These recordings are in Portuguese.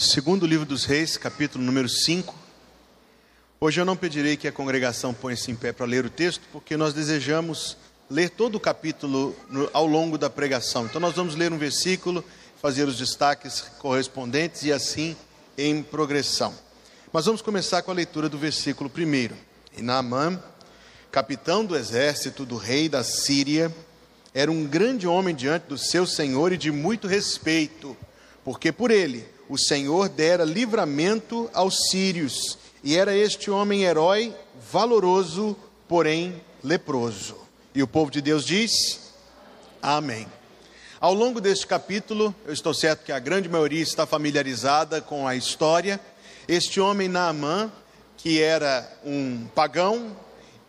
Segundo livro dos Reis, capítulo número 5. Hoje eu não pedirei que a congregação ponha-se em pé para ler o texto, porque nós desejamos ler todo o capítulo ao longo da pregação. Então nós vamos ler um versículo, fazer os destaques correspondentes e assim em progressão. Mas vamos começar com a leitura do versículo primeiro. E Naamã, capitão do exército do rei da Síria, era um grande homem diante do seu senhor e de muito respeito, porque por ele o Senhor dera livramento aos sírios, e era este homem herói, valoroso, porém leproso. E o povo de Deus diz: Amém. Ao longo deste capítulo, eu estou certo que a grande maioria está familiarizada com a história. Este homem Naamã, que era um pagão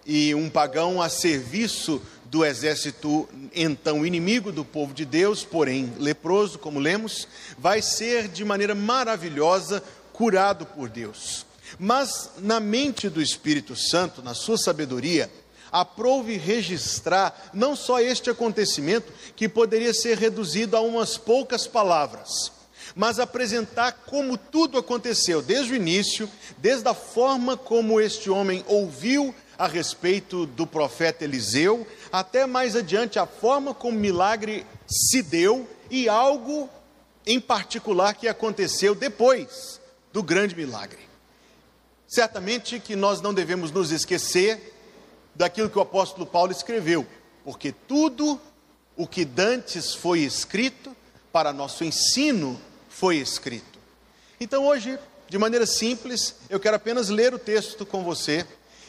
e um pagão a serviço do exército então inimigo do povo de Deus, porém leproso, como lemos, vai ser de maneira maravilhosa curado por Deus. Mas na mente do Espírito Santo, na sua sabedoria, aprove registrar não só este acontecimento, que poderia ser reduzido a umas poucas palavras, mas apresentar como tudo aconteceu, desde o início, desde a forma como este homem ouviu a respeito do profeta Eliseu, até mais adiante a forma como o milagre se deu e algo em particular que aconteceu depois do grande milagre. Certamente que nós não devemos nos esquecer daquilo que o apóstolo Paulo escreveu, porque tudo o que dantes foi escrito para nosso ensino foi escrito. Então hoje, de maneira simples, eu quero apenas ler o texto com você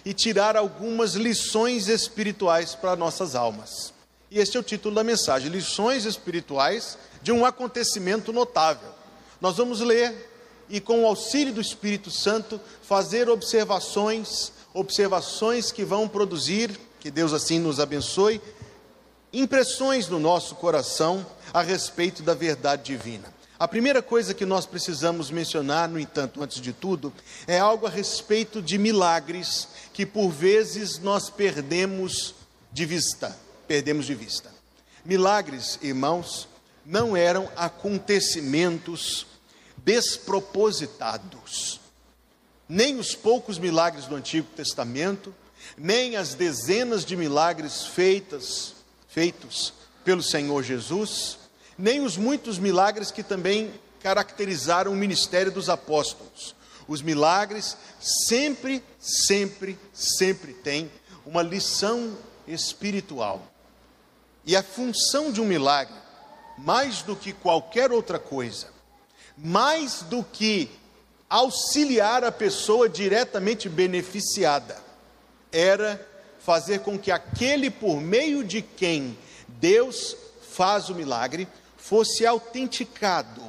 e tirar algumas lições espirituais para nossas almas. E este é o título da mensagem: Lições espirituais de um acontecimento notável. Nós vamos ler e, com o auxílio do Espírito Santo, fazer observações, observações que vão produzir, que Deus assim nos abençoe, impressões no nosso coração a respeito da verdade divina. A primeira coisa que nós precisamos mencionar, no entanto, antes de tudo, é algo a respeito de milagres que por vezes nós perdemos de vista. Perdemos de vista. Milagres, irmãos, não eram acontecimentos despropositados. Nem os poucos milagres do Antigo Testamento, nem as dezenas de milagres feitas, feitos pelo Senhor Jesus, nem os muitos milagres que também caracterizaram o ministério dos apóstolos. Os milagres sempre, sempre, sempre têm uma lição espiritual. E a função de um milagre, mais do que qualquer outra coisa, mais do que auxiliar a pessoa diretamente beneficiada, era fazer com que aquele por meio de quem Deus faz o milagre fosse autenticado,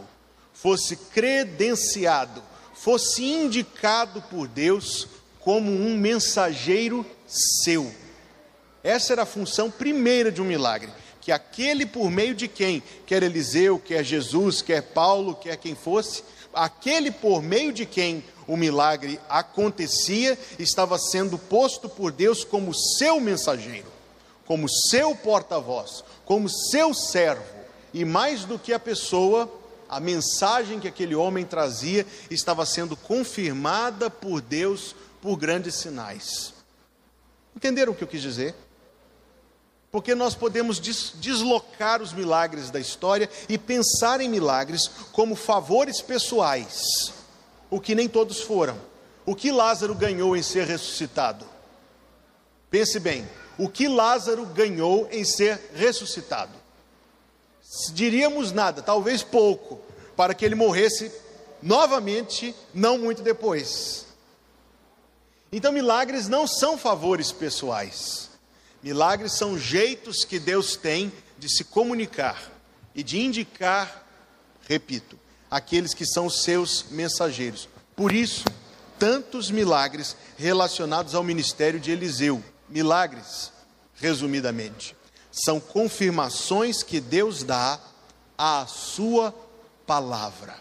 fosse credenciado, fosse indicado por Deus como um mensageiro seu. Essa era a função primeira de um milagre, que aquele por meio de quem, quer Eliseu, quer Jesus, quer Paulo, quer quem fosse, aquele por meio de quem o milagre acontecia, estava sendo posto por Deus como seu mensageiro, como seu porta-voz, como seu servo, e mais do que a pessoa, a mensagem que aquele homem trazia estava sendo confirmada por Deus por grandes sinais. Entenderam o que eu quis dizer? Porque nós podemos deslocar os milagres da história e pensar em milagres como favores pessoais, o que nem todos foram. O que Lázaro ganhou em ser ressuscitado? Pense bem, o que Lázaro ganhou em ser ressuscitado? Diríamos nada, talvez pouco, para que ele morresse novamente, não muito depois. Então, milagres não são favores pessoais. Milagres são jeitos que Deus tem de se comunicar e de indicar, repito, aqueles que são seus mensageiros. Por isso, tantos milagres relacionados ao ministério de Eliseu. Milagres, resumidamente, são confirmações que Deus dá à sua palavra.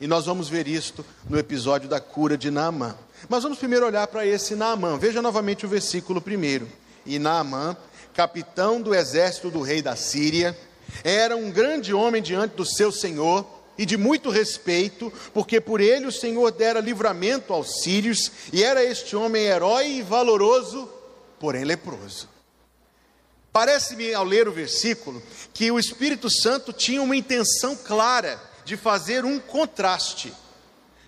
E nós vamos ver isto no episódio da cura de Naamã. Mas vamos primeiro olhar para esse Naamã. Veja novamente o versículo primeiro. E Naamã, capitão do exército do rei da Síria, era um grande homem diante do seu senhor e de muito respeito, porque por ele o Senhor dera livramento aos sírios, e era este homem herói e valoroso, porém leproso. Parece-me, ao ler o versículo, que o Espírito Santo tinha uma intenção clara de fazer um contraste,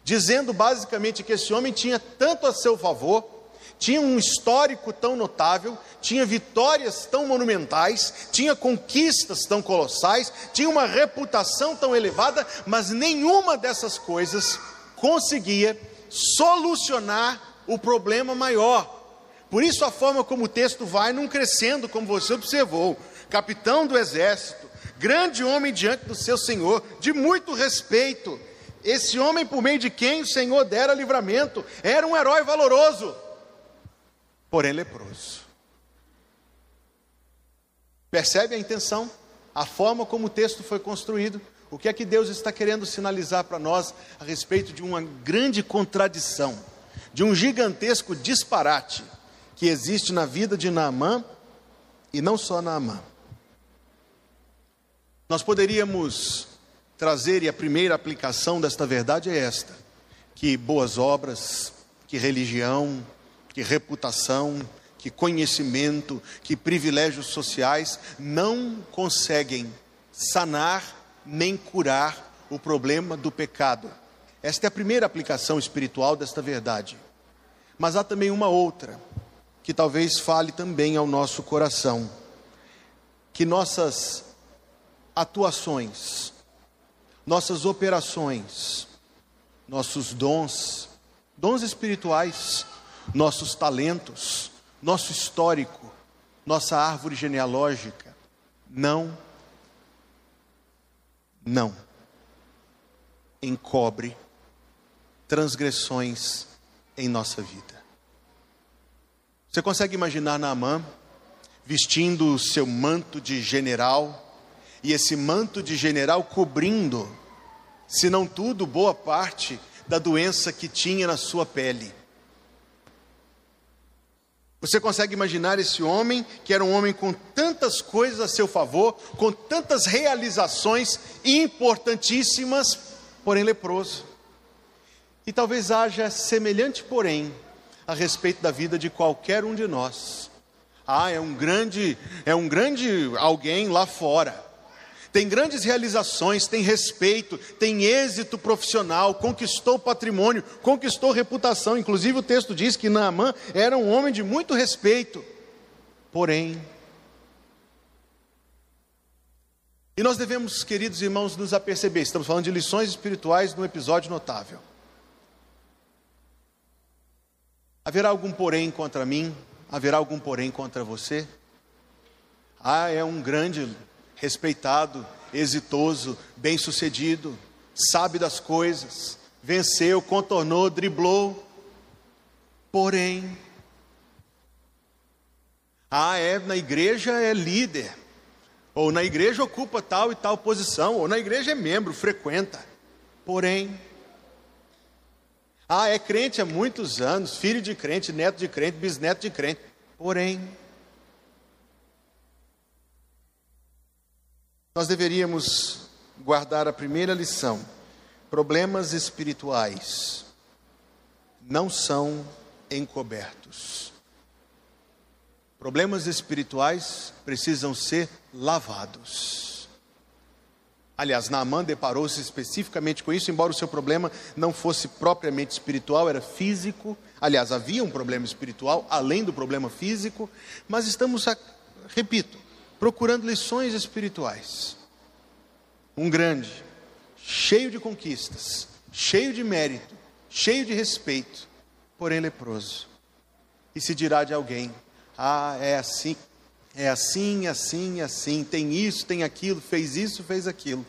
dizendo basicamente que esse homem tinha tanto a seu favor, tinha um histórico tão notável, tinha vitórias tão monumentais, tinha conquistas tão colossais, tinha uma reputação tão elevada, mas nenhuma dessas coisas conseguia solucionar o problema maior. Por isso, a forma como o texto vai não crescendo, como você observou. Capitão do exército, grande homem diante do seu senhor, de muito respeito. Esse homem, por meio de quem o Senhor dera livramento, era um herói valoroso, porém leproso. Percebe a intenção? A forma como o texto foi construído? O que é que Deus está querendo sinalizar para nós a respeito de uma grande contradição, de um gigantesco disparate que existe na vida de Naamã e não só Naamã. Nós poderíamos trazer, e a primeira aplicação desta verdade é esta: que boas obras, que religião, que reputação, que conhecimento, que privilégios sociais não conseguem sanar nem curar o problema do pecado. Esta é a primeira aplicação espiritual desta verdade. Mas há também uma outra, que talvez fale também ao nosso coração, que nossas atuações, nossas operações, nossos dons, dons espirituais, nossos talentos, nosso histórico, nossa árvore genealógica. Não, não encobre transgressões em nossa vida. Você consegue imaginar Naamã vestindo o seu manto de general e esse manto de general cobrindo, se não tudo, boa parte da doença que tinha na sua pele? Você consegue imaginar esse homem, que era um homem com tantas coisas a seu favor, com tantas realizações importantíssimas, porém leproso. E talvez haja semelhante, porém, a respeito da vida de qualquer um de nós. Ah, é um grande, é um grande alguém lá fora tem grandes realizações, tem respeito, tem êxito profissional, conquistou patrimônio, conquistou reputação. Inclusive o texto diz que Naamã era um homem de muito respeito. Porém, e nós devemos, queridos irmãos, nos aperceber, estamos falando de lições espirituais num episódio notável. Haverá algum porém contra mim? Haverá algum porém contra você? Ah, é um grande respeitado, exitoso, bem-sucedido, sabe das coisas, venceu, contornou, driblou. Porém, ah, é, na igreja é líder, ou na igreja ocupa tal e tal posição, ou na igreja é membro, frequenta. Porém, ah, é crente há muitos anos, filho de crente, neto de crente, bisneto de crente. Porém, Nós deveríamos guardar a primeira lição: problemas espirituais não são encobertos. Problemas espirituais precisam ser lavados. Aliás, Naamã deparou-se especificamente com isso, embora o seu problema não fosse propriamente espiritual, era físico. Aliás, havia um problema espiritual além do problema físico, mas estamos, repito, procurando lições espirituais. Um grande, cheio de conquistas, cheio de mérito, cheio de respeito, porém leproso. E se dirá de alguém: ah, é assim, é assim, assim, assim, tem isso, tem aquilo, fez isso, fez aquilo.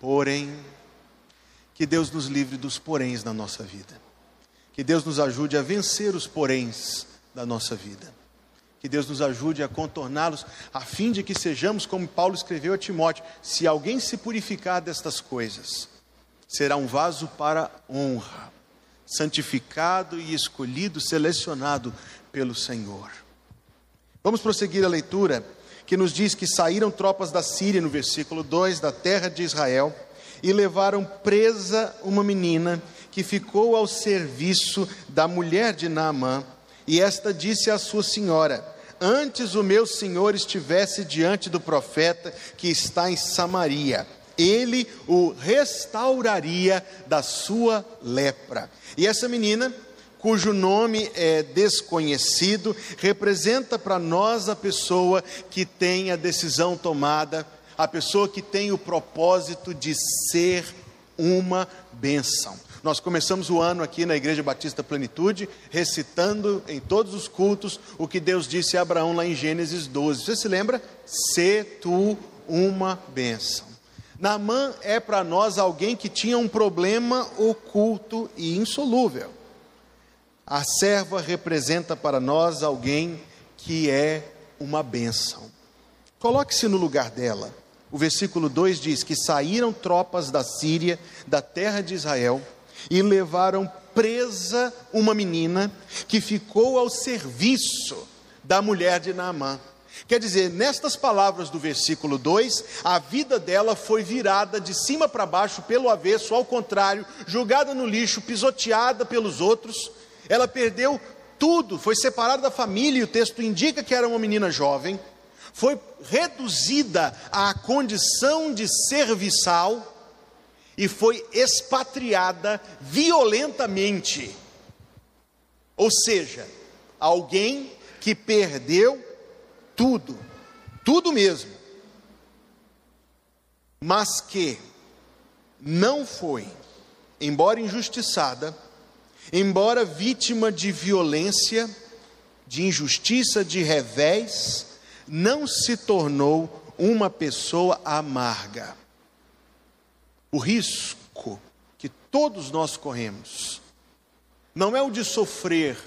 Porém, que Deus nos livre dos poréns na nossa vida. Que Deus nos ajude a vencer os poréns da nossa vida. Que Deus nos ajude a contorná-los, a fim de que sejamos como Paulo escreveu a Timóteo: se alguém se purificar destas coisas, será um vaso para honra, santificado e escolhido, selecionado pelo Senhor. Vamos prosseguir a leitura, que nos diz que saíram tropas da Síria, no versículo 2, da terra de Israel, e levaram presa uma menina que ficou ao serviço da mulher de Naamã. E esta disse à sua senhora: Antes o meu senhor estivesse diante do profeta que está em Samaria, ele o restauraria da sua lepra. E essa menina, cujo nome é desconhecido, representa para nós a pessoa que tem a decisão tomada a pessoa que tem o propósito de ser uma bênção. Nós começamos o ano aqui na Igreja Batista Plenitude, recitando em todos os cultos o que Deus disse a Abraão lá em Gênesis 12. Você se lembra? Se tu uma bênção. Naamã é para nós alguém que tinha um problema oculto e insolúvel. A serva representa para nós alguém que é uma bênção. Coloque-se no lugar dela. O versículo 2 diz que saíram tropas da Síria, da terra de Israel, e levaram presa uma menina que ficou ao serviço da mulher de Naamã. Quer dizer, nestas palavras do versículo 2, a vida dela foi virada de cima para baixo, pelo avesso, ao contrário, jogada no lixo, pisoteada pelos outros. Ela perdeu tudo, foi separada da família, e o texto indica que era uma menina jovem foi reduzida à condição de serviçal e foi expatriada violentamente. Ou seja, alguém que perdeu tudo, tudo mesmo, mas que não foi, embora injustiçada, embora vítima de violência, de injustiça, de revés, não se tornou uma pessoa amarga. O risco que todos nós corremos não é o de sofrer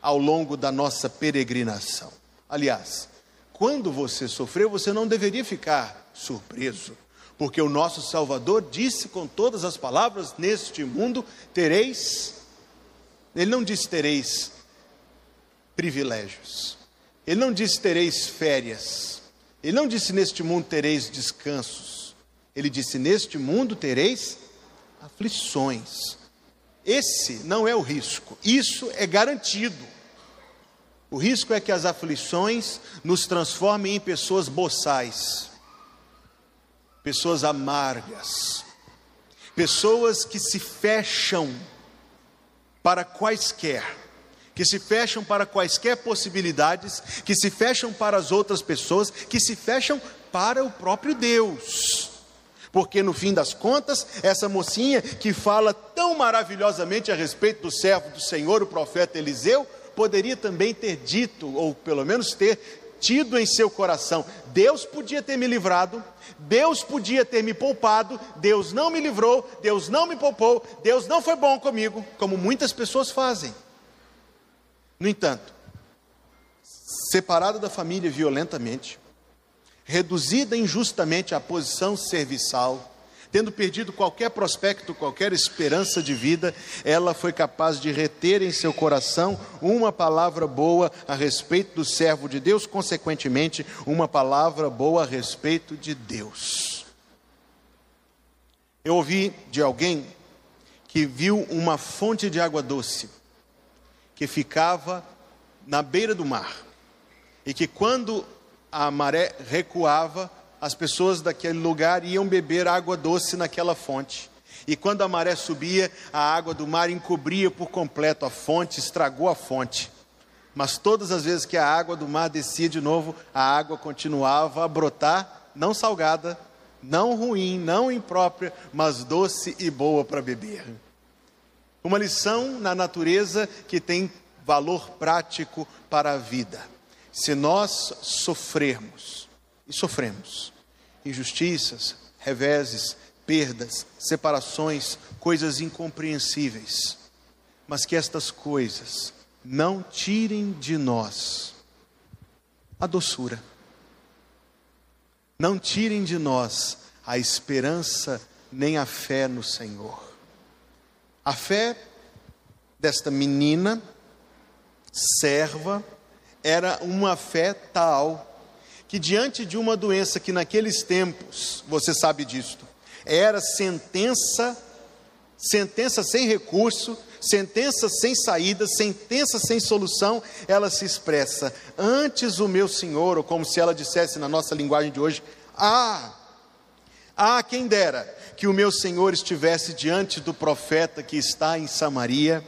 ao longo da nossa peregrinação. Aliás, quando você sofreu, você não deveria ficar surpreso, porque o nosso Salvador disse com todas as palavras: Neste mundo tereis. Ele não disse tereis privilégios, ele não disse tereis férias. Ele não disse neste mundo tereis descansos. Ele disse neste mundo tereis aflições. Esse não é o risco, isso é garantido. O risco é que as aflições nos transformem em pessoas boçais, pessoas amargas, pessoas que se fecham para quaisquer que se fecham para quaisquer possibilidades, que se fecham para as outras pessoas, que se fecham para o próprio Deus. Porque no fim das contas, essa mocinha que fala tão maravilhosamente a respeito do servo do Senhor, o profeta Eliseu, poderia também ter dito, ou pelo menos ter tido em seu coração: Deus podia ter me livrado, Deus podia ter me poupado, Deus não me livrou, Deus não me poupou, Deus não foi bom comigo, como muitas pessoas fazem. No entanto, separada da família violentamente, reduzida injustamente à posição serviçal, tendo perdido qualquer prospecto, qualquer esperança de vida, ela foi capaz de reter em seu coração uma palavra boa a respeito do servo de Deus, consequentemente, uma palavra boa a respeito de Deus. Eu ouvi de alguém que viu uma fonte de água doce que ficava na beira do mar. E que quando a maré recuava, as pessoas daquele lugar iam beber água doce naquela fonte. E quando a maré subia, a água do mar encobria por completo a fonte, estragou a fonte. Mas todas as vezes que a água do mar descia de novo, a água continuava a brotar, não salgada, não ruim, não imprópria, mas doce e boa para beber. Uma lição na natureza que tem valor prático para a vida. Se nós sofrermos, e sofremos, injustiças, reveses, perdas, separações, coisas incompreensíveis, mas que estas coisas não tirem de nós a doçura, não tirem de nós a esperança nem a fé no Senhor. A fé desta menina, serva, era uma fé tal que, diante de uma doença que naqueles tempos, você sabe disto, era sentença, sentença sem recurso, sentença sem saída, sentença sem solução, ela se expressa: Antes o meu Senhor, ou como se ela dissesse na nossa linguagem de hoje, ah, ah, quem dera que o meu Senhor estivesse diante do profeta que está em Samaria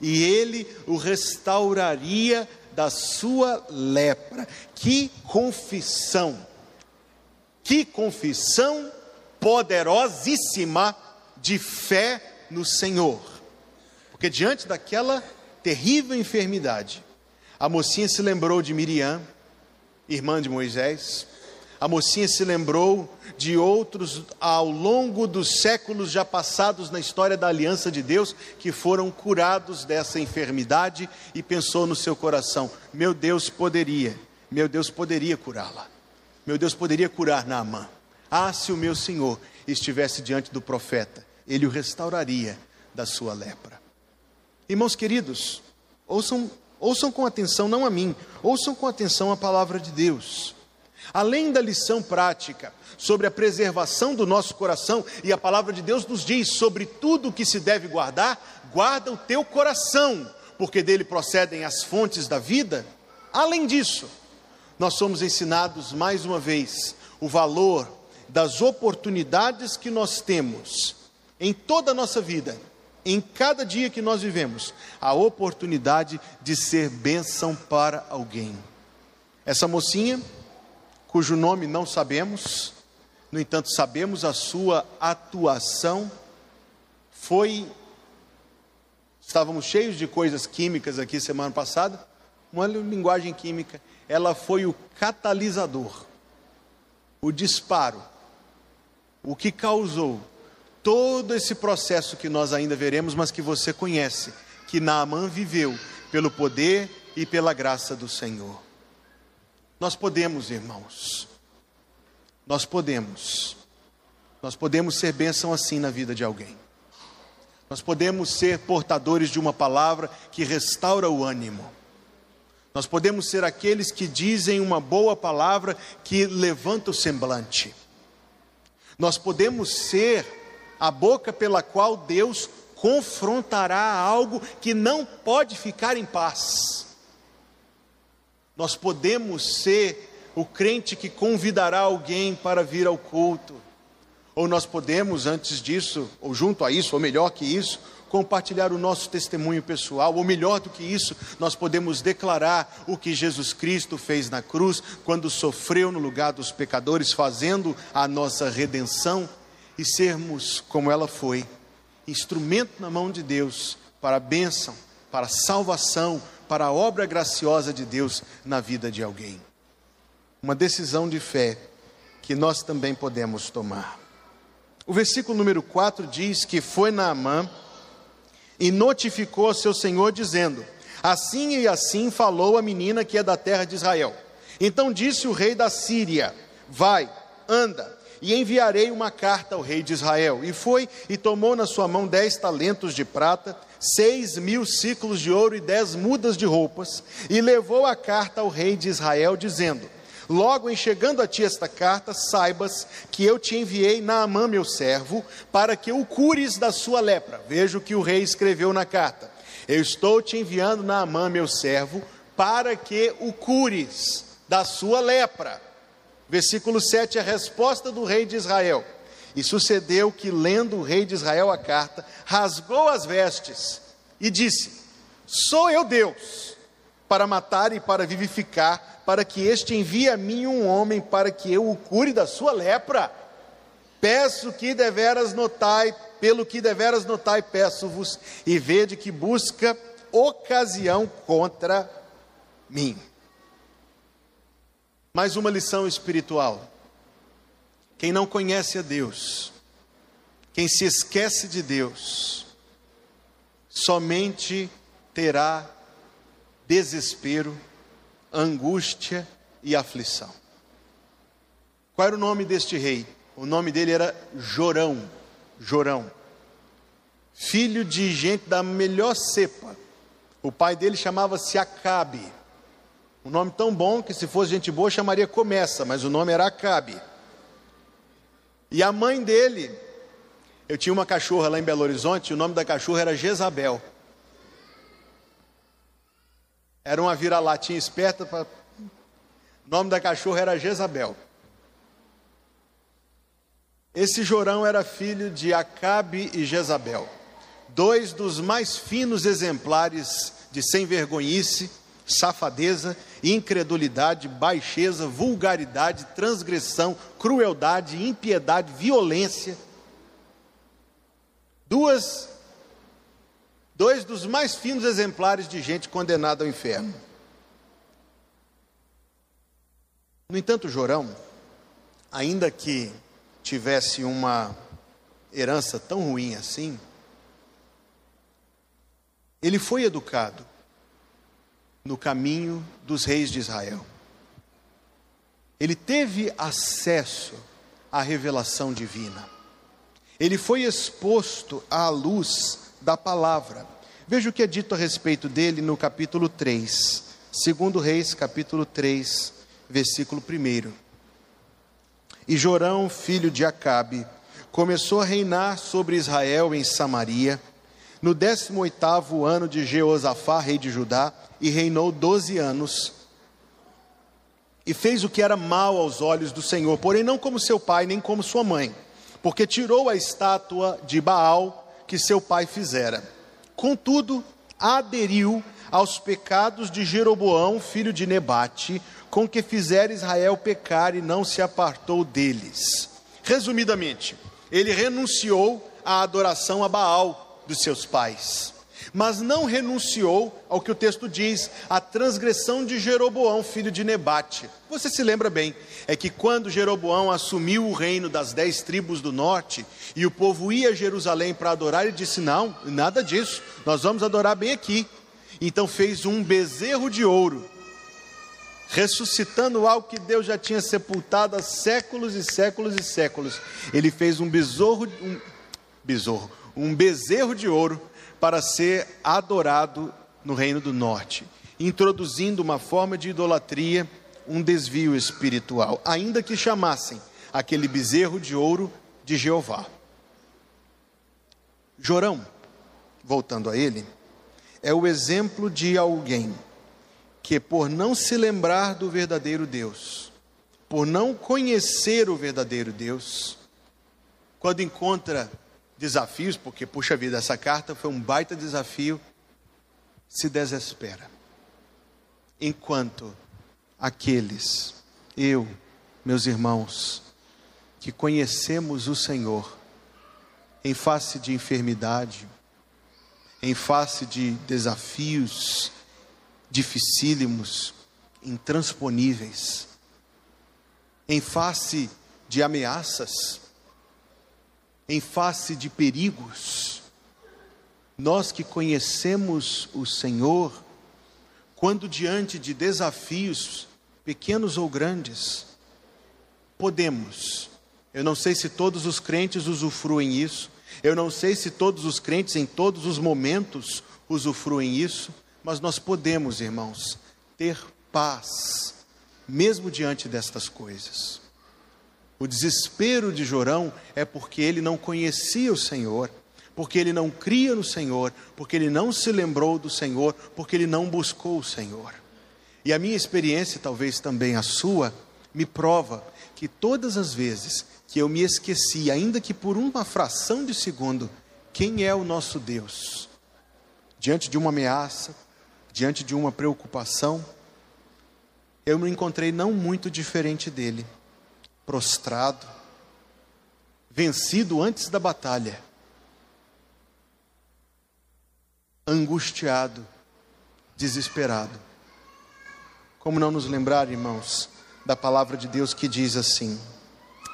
e ele o restauraria da sua lepra. Que confissão! Que confissão poderosíssima de fé no Senhor. Porque diante daquela terrível enfermidade, a mocinha se lembrou de Miriam, irmã de Moisés, a mocinha se lembrou de outros ao longo dos séculos já passados na história da aliança de Deus que foram curados dessa enfermidade e pensou no seu coração: meu Deus poderia, meu Deus poderia curá-la, meu Deus poderia curar Naamã. Ah, se o meu Senhor estivesse diante do profeta, ele o restauraria da sua lepra. Irmãos queridos, ouçam, ouçam com atenção, não a mim, ouçam com atenção a palavra de Deus. Além da lição prática sobre a preservação do nosso coração, e a palavra de Deus nos diz sobre tudo o que se deve guardar, guarda o teu coração, porque dele procedem as fontes da vida. Além disso, nós somos ensinados mais uma vez o valor das oportunidades que nós temos em toda a nossa vida, em cada dia que nós vivemos, a oportunidade de ser bênção para alguém. Essa mocinha cujo nome não sabemos, no entanto, sabemos a sua atuação. Foi. Estávamos cheios de coisas químicas aqui semana passada, uma linguagem química. Ela foi o catalisador, o disparo, o que causou todo esse processo que nós ainda veremos, mas que você conhece, que Naamã viveu pelo poder e pela graça do Senhor. Nós podemos, irmãos, nós podemos, nós podemos ser bênção assim na vida de alguém. Nós podemos ser portadores de uma palavra que restaura o ânimo. Nós podemos ser aqueles que dizem uma boa palavra que levanta o semblante. Nós podemos ser a boca pela qual Deus confrontará algo que não pode ficar em paz. Nós podemos ser o crente que convidará alguém para vir ao culto. Ou nós podemos, antes disso, ou junto a isso, ou melhor que isso, compartilhar o nosso testemunho pessoal, ou melhor do que isso, nós podemos declarar o que Jesus Cristo fez na cruz, quando sofreu no lugar dos pecadores, fazendo a nossa redenção, e sermos, como ela foi, instrumento na mão de Deus para a bênção, para a salvação, para a obra graciosa de Deus na vida de alguém. Uma decisão de fé que nós também podemos tomar. O versículo número 4 diz que foi Naamã e notificou seu senhor, dizendo: Assim e assim falou a menina que é da terra de Israel. Então disse o rei da Síria: Vai, anda, e enviarei uma carta ao rei de Israel. E foi e tomou na sua mão dez talentos de prata seis mil ciclos de ouro e dez mudas de roupas, e levou a carta ao rei de Israel, dizendo: Logo em chegando a ti esta carta, saibas que eu te enviei Naamã, meu servo, para que o cures da sua lepra. Veja o que o rei escreveu na carta. Eu estou te enviando Naamã, meu servo, para que o cures da sua lepra. Versículo 7, a resposta do rei de Israel. E sucedeu que, lendo o rei de Israel a carta, rasgou as vestes e disse: Sou eu Deus, para matar e para vivificar, para que este envie a mim um homem para que eu o cure da sua lepra. Peço que deveras notai, pelo que deveras notai, peço-vos, e vede que busca ocasião contra mim. Mais uma lição espiritual. Quem não conhece a Deus, quem se esquece de Deus, somente terá desespero, angústia e aflição. Qual era o nome deste rei? O nome dele era Jorão. Jorão. Filho de gente da melhor cepa. O pai dele chamava-se Acabe. Um nome tão bom que se fosse gente boa chamaria Começa, mas o nome era Acabe. E a mãe dele Eu tinha uma cachorra lá em Belo Horizonte, o nome da cachorra era Jezabel. Era uma vira-latinha esperta. Pra... O nome da cachorra era Jezabel. Esse Jorão era filho de Acabe e Jezabel, dois dos mais finos exemplares de sem vergonhice, safadeza, incredulidade, baixeza, vulgaridade, transgressão, crueldade, impiedade, violência. Duas dois dos mais finos exemplares de gente condenada ao inferno. No entanto, Jorão, ainda que tivesse uma herança tão ruim assim, ele foi educado no caminho dos reis de Israel. Ele teve acesso à revelação divina. Ele foi exposto à luz da palavra. Veja o que é dito a respeito dele no capítulo 3, segundo Reis, capítulo 3, versículo 1. E Jorão, filho de Acabe, começou a reinar sobre Israel em Samaria, no 18º ano de Jeosafá, rei de Judá, e reinou doze anos. E fez o que era mal aos olhos do Senhor, porém não como seu pai, nem como sua mãe, porque tirou a estátua de Baal que seu pai fizera. Contudo, aderiu aos pecados de Jeroboão, filho de Nebate, com que fizera Israel pecar e não se apartou deles. Resumidamente, ele renunciou à adoração a Baal dos seus pais, mas não renunciou ao que o texto diz, a transgressão de Jeroboão, filho de Nebate. Você se lembra bem, é que quando Jeroboão assumiu o reino das dez tribos do norte e o povo ia a Jerusalém para adorar, ele disse: Não, nada disso, nós vamos adorar bem aqui. Então fez um bezerro de ouro ressuscitando algo que Deus já tinha sepultado há séculos e séculos e séculos. Ele fez um besouro, um besouro, um bezerro de ouro para ser adorado no reino do norte, introduzindo uma forma de idolatria, um desvio espiritual, ainda que chamassem aquele bezerro de ouro de Jeová. Jorão, voltando a ele, é o exemplo de alguém que por não se lembrar do verdadeiro Deus, por não conhecer o verdadeiro Deus, quando encontra desafios, porque, puxa vida, essa carta foi um baita desafio, se desespera. Enquanto aqueles, eu, meus irmãos, que conhecemos o Senhor, em face de enfermidade, em face de desafios, dificílimos, intransponíveis, em face de ameaças, em face de perigos, nós que conhecemos o Senhor, quando diante de desafios, pequenos ou grandes, podemos, eu não sei se todos os crentes usufruem isso, eu não sei se todos os crentes em todos os momentos usufruem isso, mas nós podemos, irmãos, ter paz, mesmo diante destas coisas. O desespero de Jorão é porque ele não conhecia o Senhor, porque ele não cria no Senhor, porque ele não se lembrou do Senhor, porque ele não buscou o Senhor. E a minha experiência, talvez também a sua, me prova que todas as vezes que eu me esqueci, ainda que por uma fração de segundo, quem é o nosso Deus, diante de uma ameaça, diante de uma preocupação, eu me encontrei não muito diferente dele, prostrado, vencido antes da batalha, angustiado, desesperado. Como não nos lembrar, irmãos, da palavra de Deus que diz assim: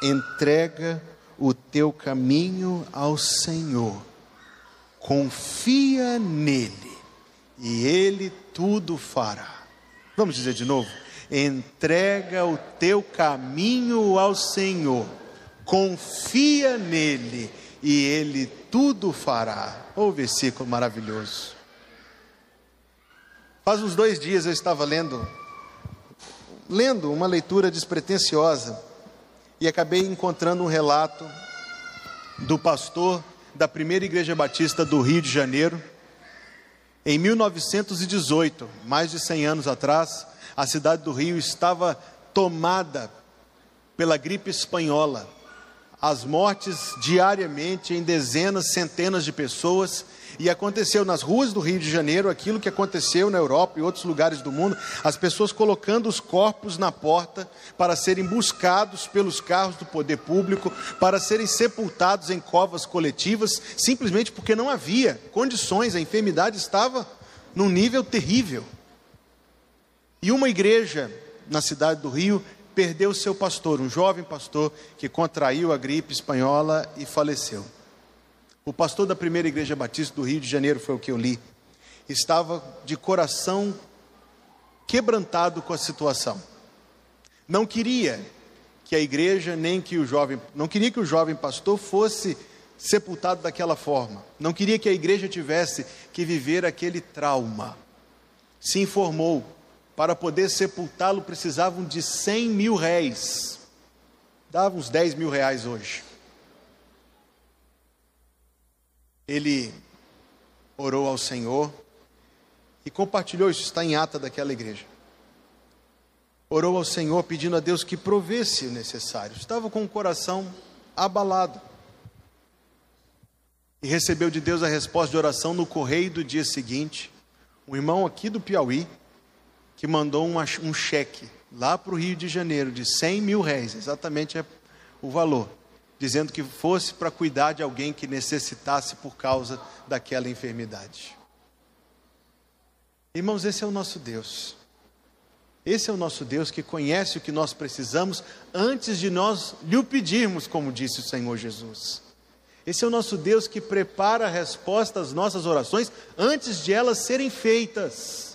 entrega o teu caminho ao Senhor, confia nele e Ele tudo fará. Vamos dizer de novo? Entrega o teu caminho ao Senhor, confia nele e Ele tudo fará. O oh, versículo maravilhoso. Faz uns dois dias eu estava lendo, lendo uma leitura despretensiosa e acabei encontrando um relato do pastor da primeira igreja batista do Rio de Janeiro. Em 1918, mais de 100 anos atrás, a cidade do Rio estava tomada pela gripe espanhola. As mortes diariamente em dezenas, centenas de pessoas e aconteceu nas ruas do Rio de Janeiro aquilo que aconteceu na Europa e outros lugares do mundo, as pessoas colocando os corpos na porta para serem buscados pelos carros do poder público, para serem sepultados em covas coletivas, simplesmente porque não havia condições, a enfermidade estava num nível terrível. E uma igreja na cidade do Rio perdeu seu pastor, um jovem pastor que contraiu a gripe espanhola e faleceu. O pastor da primeira igreja batista do Rio de Janeiro foi o que eu li. Estava de coração quebrantado com a situação. Não queria que a igreja nem que o jovem, não queria que o jovem pastor fosse sepultado daquela forma. Não queria que a igreja tivesse que viver aquele trauma. Se informou para poder sepultá-lo precisavam de 100 mil réis. Dava uns 10 mil reais hoje. ele orou ao Senhor e compartilhou, isso está em ata daquela igreja. Orou ao Senhor pedindo a Deus que provesse o necessário. Estava com o coração abalado. E recebeu de Deus a resposta de oração no correio do dia seguinte. Um irmão aqui do Piauí que mandou um, cheque lá para o Rio de Janeiro de 100 mil réis, exatamente é o valor dizendo que fosse para cuidar de alguém que necessitasse por causa daquela enfermidade. Irmãos, esse é o nosso Deus. Esse é o nosso Deus que conhece o que nós precisamos antes de nós lhe o pedirmos, como disse o Senhor Jesus. Esse é o nosso Deus que prepara a resposta às nossas orações antes de elas serem feitas.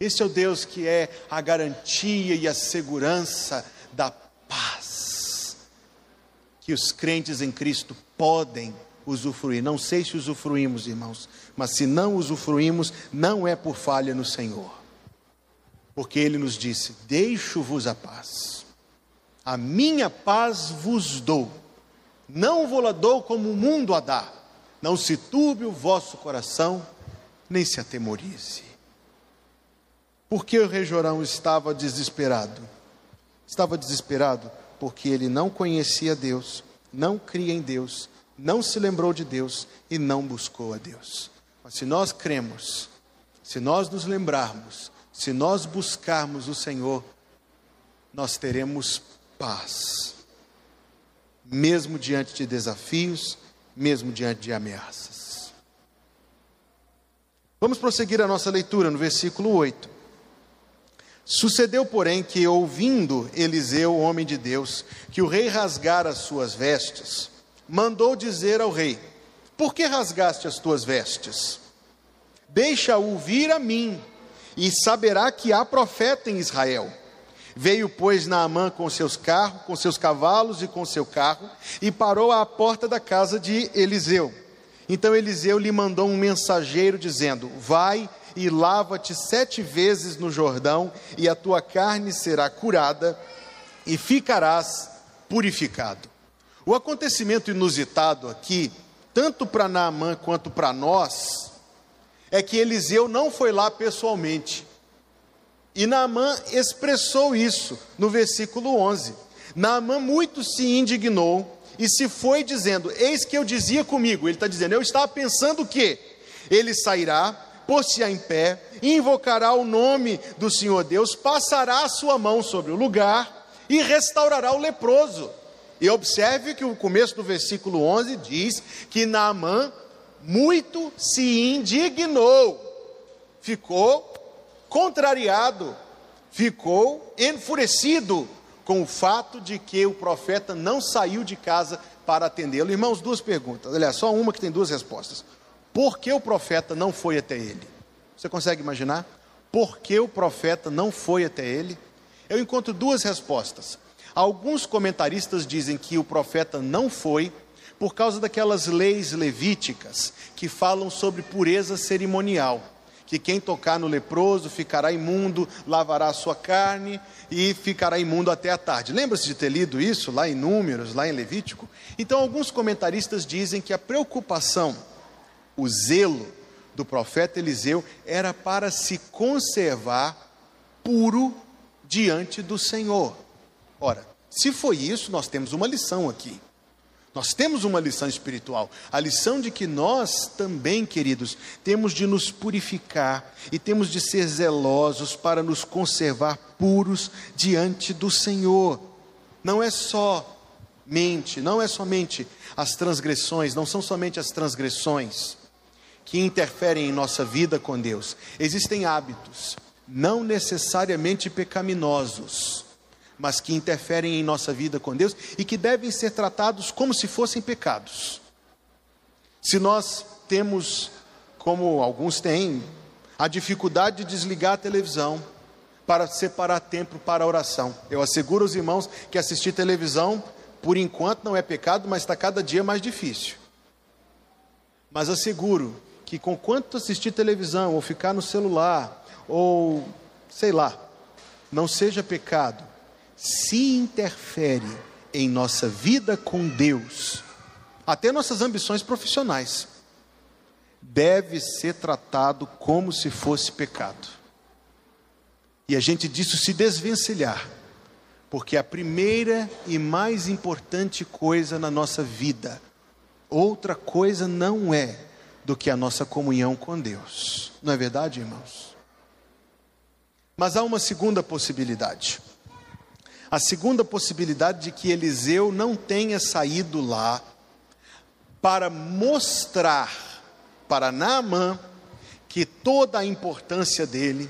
Esse é o Deus que é a garantia e a segurança da paz que os crentes em Cristo podem usufruir. Não sei se usufruímos, irmãos, mas se não usufruímos, não é por falha no Senhor. Porque ele nos disse: Deixo-vos a paz, a minha paz vos dou, não vou-la dou como o mundo a dá. Não se turbe o vosso coração, nem se atemorize. Porque o rei Jorão estava desesperado? Estava desesperado porque ele não conhecia Deus, não cria em Deus, não se lembrou de Deus e não buscou a Deus. Mas se nós cremos, se nós nos lembrarmos, se nós buscarmos o Senhor, nós teremos paz, mesmo diante de desafios, mesmo diante de ameaças. Vamos prosseguir a nossa leitura no versículo 8. Sucedeu, porém, que, ouvindo Eliseu, homem de Deus, que o rei rasgara as suas vestes, mandou dizer ao rei: Por que rasgaste as tuas vestes? Deixa-o vir a mim, e saberá que há profeta em Israel. Veio, pois, Naamã com seus carros, com seus cavalos e com seu carro, e parou à porta da casa de Eliseu. Então Eliseu lhe mandou um mensageiro, dizendo: Vai e lava-te sete vezes no Jordão, e a tua carne será curada, e ficarás purificado. O acontecimento inusitado aqui, tanto para Naamã quanto para nós, é que Eliseu não foi lá pessoalmente. E Naamã expressou isso no versículo 11. Naamã muito se indignou e se foi dizendo: Eis que eu dizia comigo. Ele está dizendo: Eu estava pensando que ele sairá, pôr-se-á em pé, invocará o nome do Senhor Deus, passará a sua mão sobre o lugar e restaurará o leproso. E observe que o começo do versículo 11 diz que Naamã muito se indignou, ficou contrariado, ficou enfurecido com o fato de que o profeta não saiu de casa para atendê-lo. Irmãos, duas perguntas, aliás, só uma que tem duas respostas. Por que o profeta não foi até ele? Você consegue imaginar? Por que o profeta não foi até ele? Eu encontro duas respostas. Alguns comentaristas dizem que o profeta não foi por causa daquelas leis levíticas que falam sobre pureza cerimonial, que quem tocar no leproso ficará imundo, lavará a sua carne e ficará imundo até a tarde. Lembra-se de ter lido isso lá em Números, lá em Levítico? Então, alguns comentaristas dizem que a preocupação, o zelo do profeta Eliseu era para se conservar puro diante do Senhor. Ora, se foi isso, nós temos uma lição aqui. Nós temos uma lição espiritual, a lição de que nós também, queridos, temos de nos purificar e temos de ser zelosos para nos conservar puros diante do Senhor. Não é só mente, não é somente as transgressões, não são somente as transgressões que interferem em nossa vida com Deus. Existem hábitos, não necessariamente pecaminosos, mas que interferem em nossa vida com Deus e que devem ser tratados como se fossem pecados. Se nós temos, como alguns têm, a dificuldade de desligar a televisão para separar tempo para oração. Eu asseguro aos irmãos que assistir televisão, por enquanto, não é pecado, mas está cada dia mais difícil. Mas asseguro que, com quanto assistir televisão, ou ficar no celular, ou sei lá, não seja pecado, se interfere em nossa vida com Deus, até nossas ambições profissionais, deve ser tratado como se fosse pecado. E a gente disso se desvencilhar, porque a primeira e mais importante coisa na nossa vida, outra coisa não é do que a nossa comunhão com Deus. Não é verdade, irmãos? Mas há uma segunda possibilidade. A segunda possibilidade de que Eliseu não tenha saído lá para mostrar para Naamã que toda a importância dele,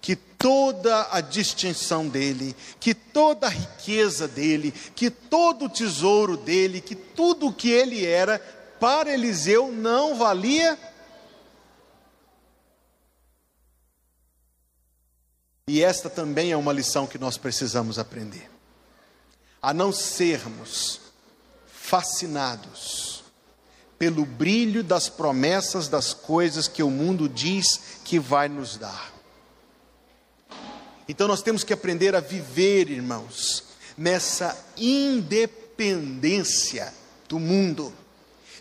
que toda a distinção dele, que toda a riqueza dele, que todo o tesouro dele, que tudo o que ele era, para Eliseu não valia E esta também é uma lição que nós precisamos aprender. A não sermos fascinados pelo brilho das promessas das coisas que o mundo diz que vai nos dar. Então nós temos que aprender a viver, irmãos, nessa independência do mundo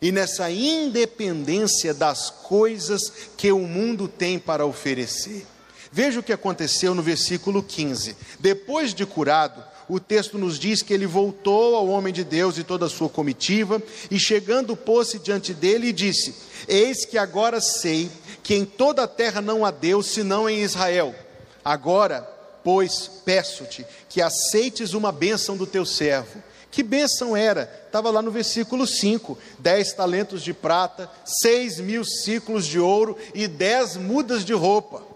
e nessa independência das coisas que o mundo tem para oferecer. Veja o que aconteceu no versículo 15. Depois de curado, o texto nos diz que ele voltou ao homem de Deus e toda a sua comitiva, e chegando pôs-se diante dele e disse: Eis que agora sei que em toda a terra não há Deus senão em Israel. Agora, pois, peço-te que aceites uma bênção do teu servo. Que bênção era? Estava lá no versículo 5: dez talentos de prata, seis mil ciclos de ouro e dez mudas de roupa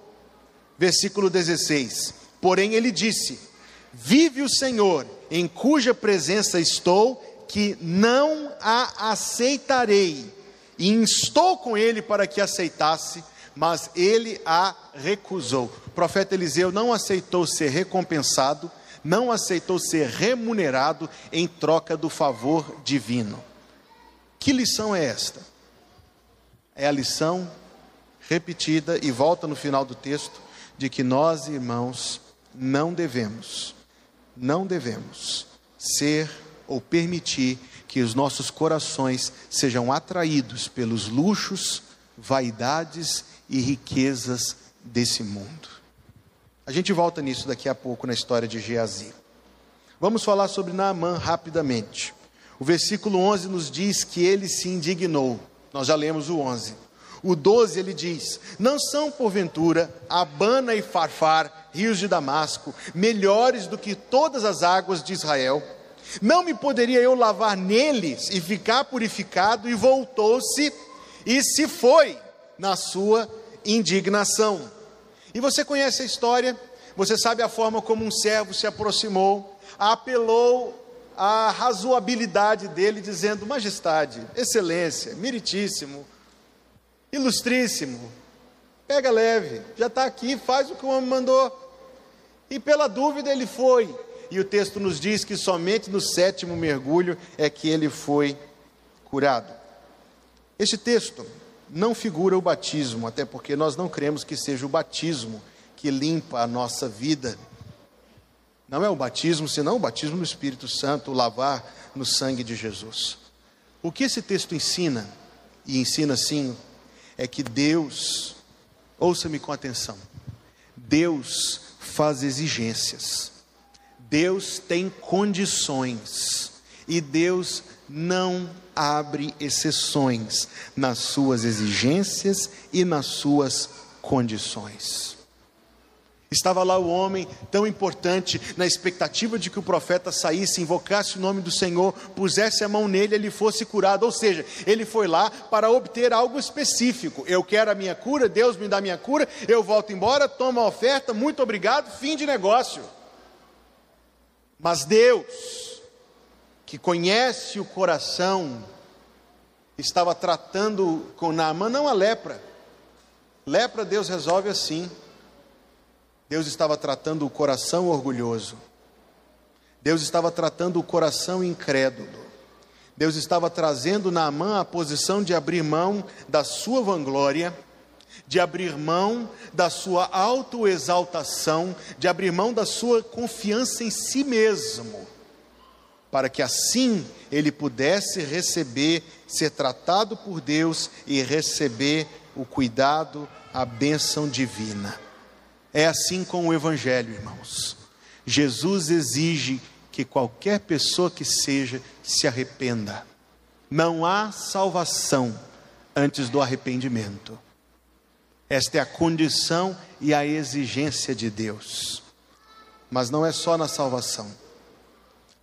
versículo 16. Porém, ele disse: Vive o Senhor, em cuja presença estou, que não a aceitarei. E instou com ele para que aceitasse, mas ele a recusou. O profeta Eliseu não aceitou ser recompensado, não aceitou ser remunerado em troca do favor divino. Que lição é esta? É a lição repetida e volta no final do texto de que nós, irmãos, não devemos, não devemos ser ou permitir que os nossos corações sejam atraídos pelos luxos, vaidades e riquezas desse mundo. A gente volta nisso daqui a pouco na história de Geazi. Vamos falar sobre Naamã rapidamente. O versículo 11 nos diz que ele se indignou. Nós já lemos o 11. O 12 ele diz: Não são porventura Abana e Farfar, rios de Damasco, melhores do que todas as águas de Israel? Não me poderia eu lavar neles e ficar purificado? E voltou-se e se foi na sua indignação. E você conhece a história, você sabe a forma como um servo se aproximou, apelou à razoabilidade dele, dizendo: Majestade, Excelência, Meritíssimo, ilustríssimo, pega leve, já está aqui, faz o que o homem mandou. E pela dúvida ele foi. E o texto nos diz que somente no sétimo mergulho é que ele foi curado. Este texto não figura o batismo, até porque nós não cremos que seja o batismo que limpa a nossa vida. Não é o batismo, senão o batismo no Espírito Santo, o lavar no sangue de Jesus. O que esse texto ensina, e ensina sim, é que Deus, ouça-me com atenção, Deus faz exigências, Deus tem condições, e Deus não abre exceções nas suas exigências e nas suas condições. Estava lá o homem tão importante, na expectativa de que o profeta saísse, invocasse o nome do Senhor, pusesse a mão nele, ele fosse curado. Ou seja, ele foi lá para obter algo específico. Eu quero a minha cura, Deus me dá a minha cura, eu volto embora, tomo a oferta, muito obrigado, fim de negócio. Mas Deus, que conhece o coração, estava tratando com Naamã não a lepra. Lepra Deus resolve assim. Deus estava tratando o coração orgulhoso. Deus estava tratando o coração incrédulo. Deus estava trazendo Naamã a posição de abrir mão da sua vanglória, de abrir mão da sua autoexaltação, de abrir mão da sua confiança em si mesmo, para que assim ele pudesse receber, ser tratado por Deus e receber o cuidado, a bênção divina. É assim com o Evangelho, irmãos. Jesus exige que qualquer pessoa que seja se arrependa. Não há salvação antes do arrependimento. Esta é a condição e a exigência de Deus. Mas não é só na salvação.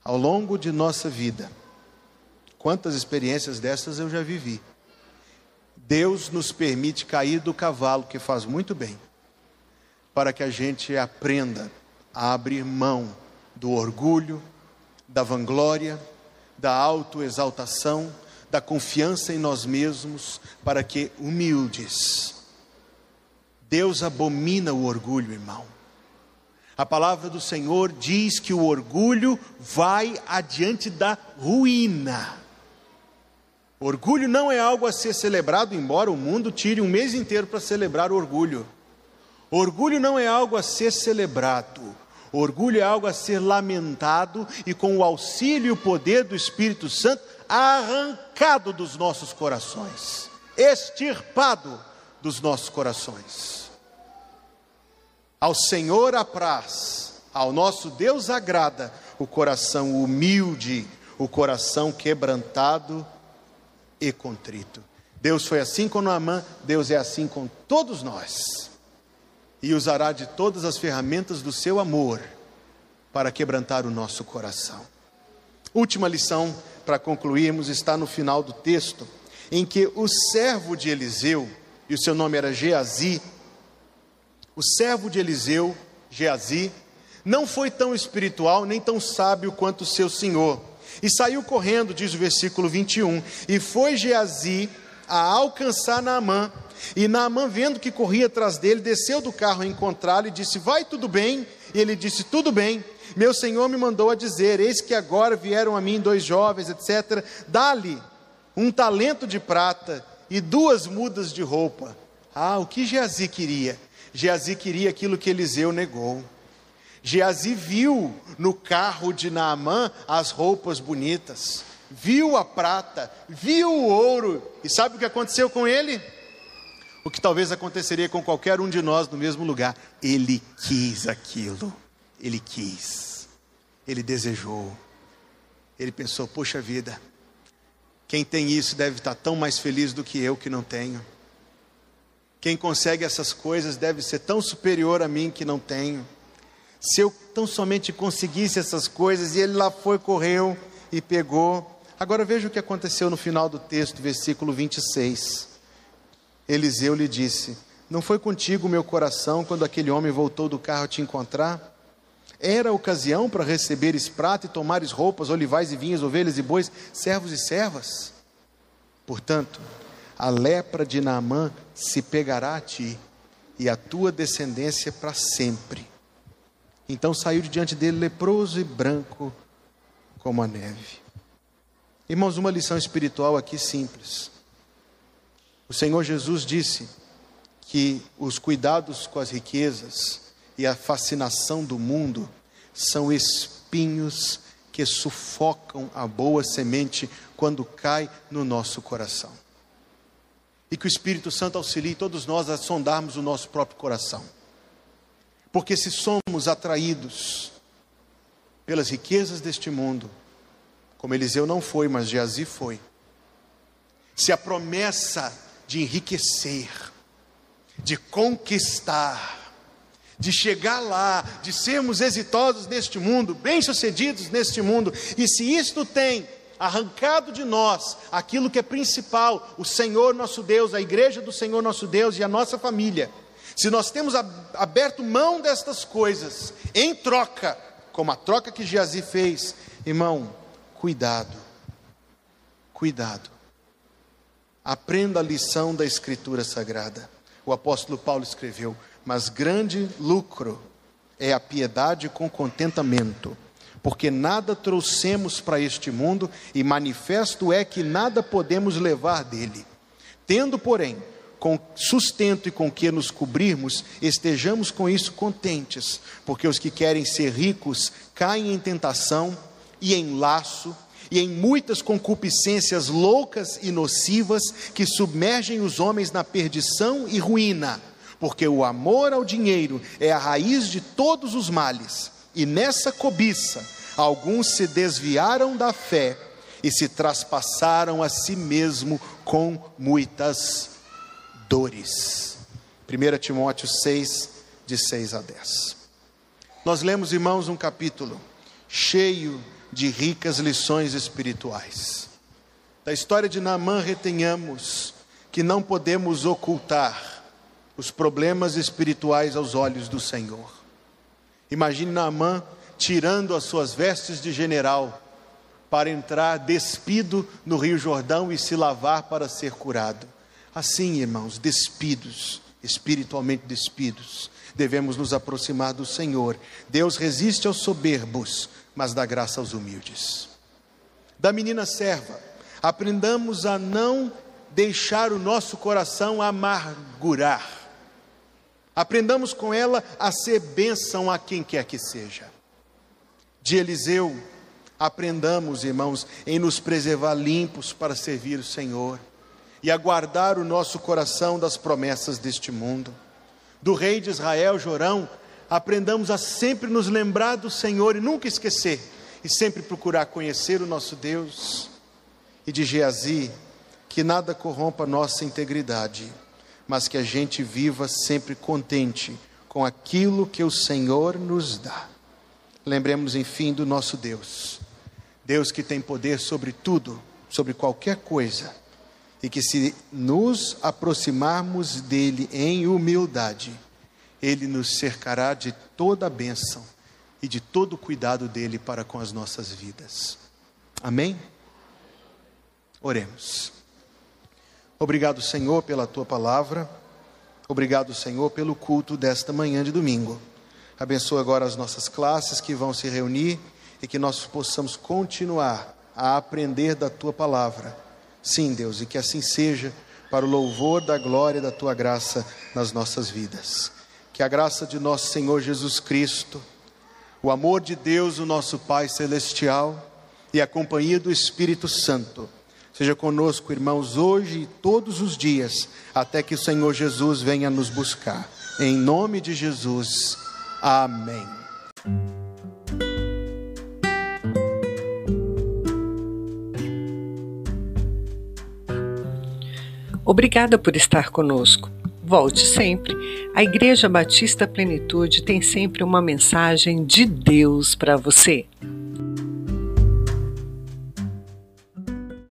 Ao longo de nossa vida, quantas experiências dessas eu já vivi. Deus nos permite cair do cavalo, que faz muito bem para que a gente aprenda a abrir mão do orgulho, da vanglória, da autoexaltação, da confiança em nós mesmos, para que humildes. Deus abomina o orgulho, irmão. A palavra do Senhor diz que o orgulho vai adiante da ruína. Orgulho não é algo a ser celebrado, embora o mundo tire um mês inteiro para celebrar o orgulho. Orgulho não é algo a ser celebrado, orgulho é algo a ser lamentado e, com o auxílio e o poder do Espírito Santo, arrancado dos nossos corações, extirpado dos nossos corações. Ao Senhor apraz, ao nosso Deus agrada o coração humilde, o coração quebrantado e contrito. Deus foi assim com Naamã, Deus é assim com todos nós e usará de todas as ferramentas do seu amor para quebrantar o nosso coração. Última lição para concluirmos está no final do texto, em que o servo de Eliseu, e o seu nome era Geazi, o servo de Eliseu, Geazi, não foi tão espiritual nem tão sábio quanto o seu senhor. E saiu correndo, diz o versículo 21, e foi Geazi a alcançar Naamã, e Naamã, vendo que corria atrás dele, desceu do carro a encontrá-lo e disse: Vai tudo bem? E ele disse: Tudo bem. Meu senhor me mandou a dizer: Eis que agora vieram a mim dois jovens, etc. Dá-lhe um talento de prata e duas mudas de roupa. Ah, o que Geazi queria? Geazi queria aquilo que Eliseu negou. Geazi viu no carro de Naamã as roupas bonitas, viu a prata, viu o ouro, e sabe o que aconteceu com ele? o que talvez aconteceria com qualquer um de nós no mesmo lugar. Ele quis aquilo, ele quis, ele desejou, ele pensou: poxa vida, quem tem isso deve estar tão mais feliz do que eu que não tenho. Quem consegue essas coisas deve ser tão superior a mim que não tenho. Se eu tão somente conseguisse essas coisas, e ele lá foi, correu e pegou. Agora veja o que aconteceu no final do texto, versículo 26. Eliseu lhe disse: Não foi contigo meu coração quando aquele homem voltou do carro te encontrar? Era ocasião para receberes prata e tomares roupas, olivais e vinhas, ovelhas e bois, servos e servas? Portanto, a lepra de Naamã se pegará a ti e a tua descendência para sempre. Então saiu de diante dele leproso e branco como a neve. Irmãos, uma lição espiritual aqui simples. O Senhor Jesus disse que os cuidados com as riquezas e a fascinação do mundo são espinhos que sufocam a boa semente quando cai no nosso coração. E que o Espírito Santo auxilie todos nós a sondarmos o nosso próprio coração. Porque se somos atraídos pelas riquezas deste mundo, como Eliseu não foi, mas Geazi foi, se a promessa de enriquecer, de conquistar, de chegar lá, de sermos exitosos neste mundo, bem-sucedidos neste mundo, e se isto tem arrancado de nós aquilo que é principal, o Senhor nosso Deus, a igreja do Senhor nosso Deus e a nossa família, se nós temos aberto mão destas coisas, em troca, como a troca que Geazi fez, irmão, cuidado, cuidado. Aprenda a lição da Escritura Sagrada. O apóstolo Paulo escreveu: Mas grande lucro é a piedade com contentamento, porque nada trouxemos para este mundo e manifesto é que nada podemos levar dele. Tendo, porém, com sustento e com que nos cobrirmos, estejamos com isso contentes, porque os que querem ser ricos caem em tentação e em laço e em muitas concupiscências loucas e nocivas que submergem os homens na perdição e ruína, porque o amor ao dinheiro é a raiz de todos os males, e nessa cobiça alguns se desviaram da fé e se traspassaram a si mesmo com muitas dores. 1 Timóteo 6, de 6 a 10. Nós lemos, irmãos, um capítulo cheio de ricas lições espirituais. Da história de Naamã retenhamos que não podemos ocultar os problemas espirituais aos olhos do Senhor. Imagine Naamã tirando as suas vestes de general para entrar despido no Rio Jordão e se lavar para ser curado. Assim, irmãos, despidos, espiritualmente despidos, devemos nos aproximar do Senhor. Deus resiste aos soberbos, mas dá graça aos humildes. Da menina serva, aprendamos a não deixar o nosso coração amargurar. Aprendamos com ela a ser bênção a quem quer que seja. De Eliseu, aprendamos, irmãos, em nos preservar limpos para servir o Senhor e a guardar o nosso coração das promessas deste mundo. Do rei de Israel, Jorão, aprendamos a sempre nos lembrar do Senhor e nunca esquecer, e sempre procurar conhecer o nosso Deus. E de Geazi, que nada corrompa nossa integridade, mas que a gente viva sempre contente com aquilo que o Senhor nos dá. Lembremos, enfim, do nosso Deus, Deus que tem poder sobre tudo, sobre qualquer coisa, e que se nos aproximarmos dele em humildade, ele nos cercará de toda a bênção e de todo o cuidado dele para com as nossas vidas. Amém? Oremos. Obrigado, Senhor, pela tua palavra. Obrigado, Senhor, pelo culto desta manhã de domingo. Abençoa agora as nossas classes que vão se reunir e que nós possamos continuar a aprender da tua palavra. Sim, Deus, e que assim seja para o louvor da glória da tua graça nas nossas vidas. Que a graça de nosso Senhor Jesus Cristo, o amor de Deus, o nosso Pai Celestial, e a companhia do Espírito Santo, seja conosco, irmãos, hoje e todos os dias, até que o Senhor Jesus venha nos buscar. Em nome de Jesus, amém. Obrigada por estar conosco. Volte sempre. A Igreja Batista Plenitude tem sempre uma mensagem de Deus para você.